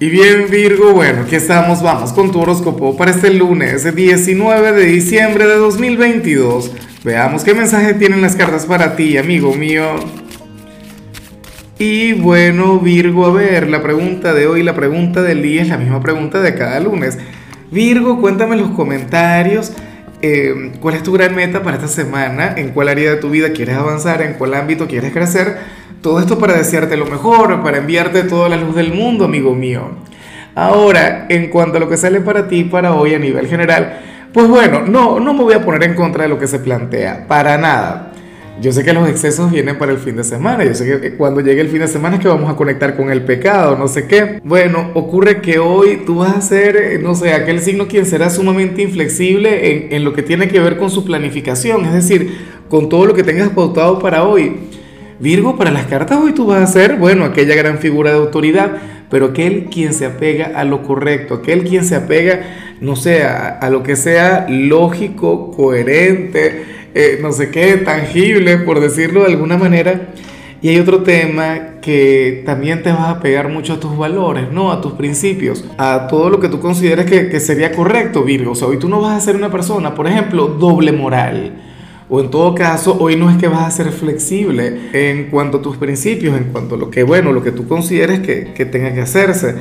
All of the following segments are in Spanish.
Y bien Virgo, bueno, aquí estamos, vamos con tu horóscopo para este lunes 19 de diciembre de 2022. Veamos qué mensaje tienen las cartas para ti, amigo mío. Y bueno Virgo, a ver, la pregunta de hoy, la pregunta del día es la misma pregunta de cada lunes. Virgo, cuéntame en los comentarios eh, cuál es tu gran meta para esta semana, en cuál área de tu vida quieres avanzar, en cuál ámbito quieres crecer todo esto para desearte lo mejor, para enviarte toda la luz del mundo, amigo mío. Ahora, en cuanto a lo que sale para ti para hoy a nivel general, pues bueno, no, no me voy a poner en contra de lo que se plantea, para nada. Yo sé que los excesos vienen para el fin de semana, yo sé que cuando llegue el fin de semana es que vamos a conectar con el pecado, no sé qué. Bueno, ocurre que hoy tú vas a ser, eh, no sé, aquel signo quien será sumamente inflexible en, en lo que tiene que ver con su planificación, es decir, con todo lo que tengas pautado para hoy. Virgo, para las cartas hoy tú vas a ser, bueno, aquella gran figura de autoridad, pero aquel quien se apega a lo correcto, aquel quien se apega, no sé, a, lo que sea lógico, coherente, eh, no sé qué, tangible, por decirlo de alguna manera. Y hay otro tema que también te vas a pegar mucho a tus valores, ¿no? A tus principios, a todo lo que tú consideres que, que sería correcto, Virgo. O sea, hoy tú no vas a ser una persona, por ejemplo, doble moral o en todo caso, hoy no es que vas a ser flexible en cuanto a tus principios, en cuanto a lo que, bueno, lo que tú consideres que, que tenga que hacerse.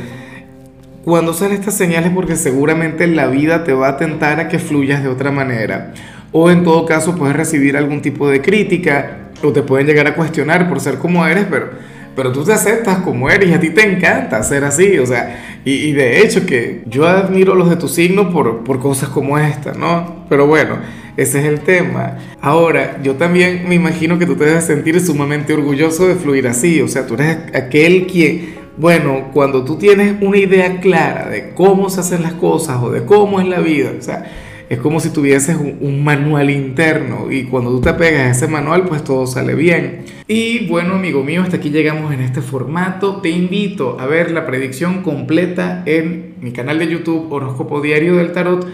Cuando salen estas señales porque seguramente la vida te va a tentar a que fluyas de otra manera. O en todo caso puedes recibir algún tipo de crítica o te pueden llegar a cuestionar por ser como eres, pero, pero tú te aceptas como eres y a ti te encanta ser así. O sea, y, de hecho que yo admiro los de tu signo por, por cosas como esta, ¿no? Pero bueno. Ese es el tema. Ahora, yo también me imagino que tú te debes sentir sumamente orgulloso de fluir así. O sea, tú eres aquel quien, bueno, cuando tú tienes una idea clara de cómo se hacen las cosas o de cómo es la vida, o sea, es como si tuvieses un, manual interno y cuando tú te pegas a ese manual, pues todo sale bien. Y bueno, amigo mío, hasta aquí llegamos en este formato. Te invito a ver la predicción completa en mi canal de YouTube Horóscopo Diario del Tarot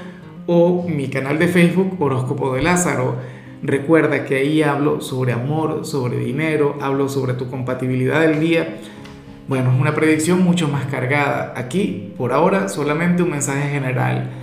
o mi canal de Facebook Horóscopo de Lázaro. Recuerda que ahí hablo sobre amor, sobre dinero, hablo sobre tu compatibilidad del día. Bueno, es una predicción mucho más cargada. Aquí, por ahora, solamente un mensaje general.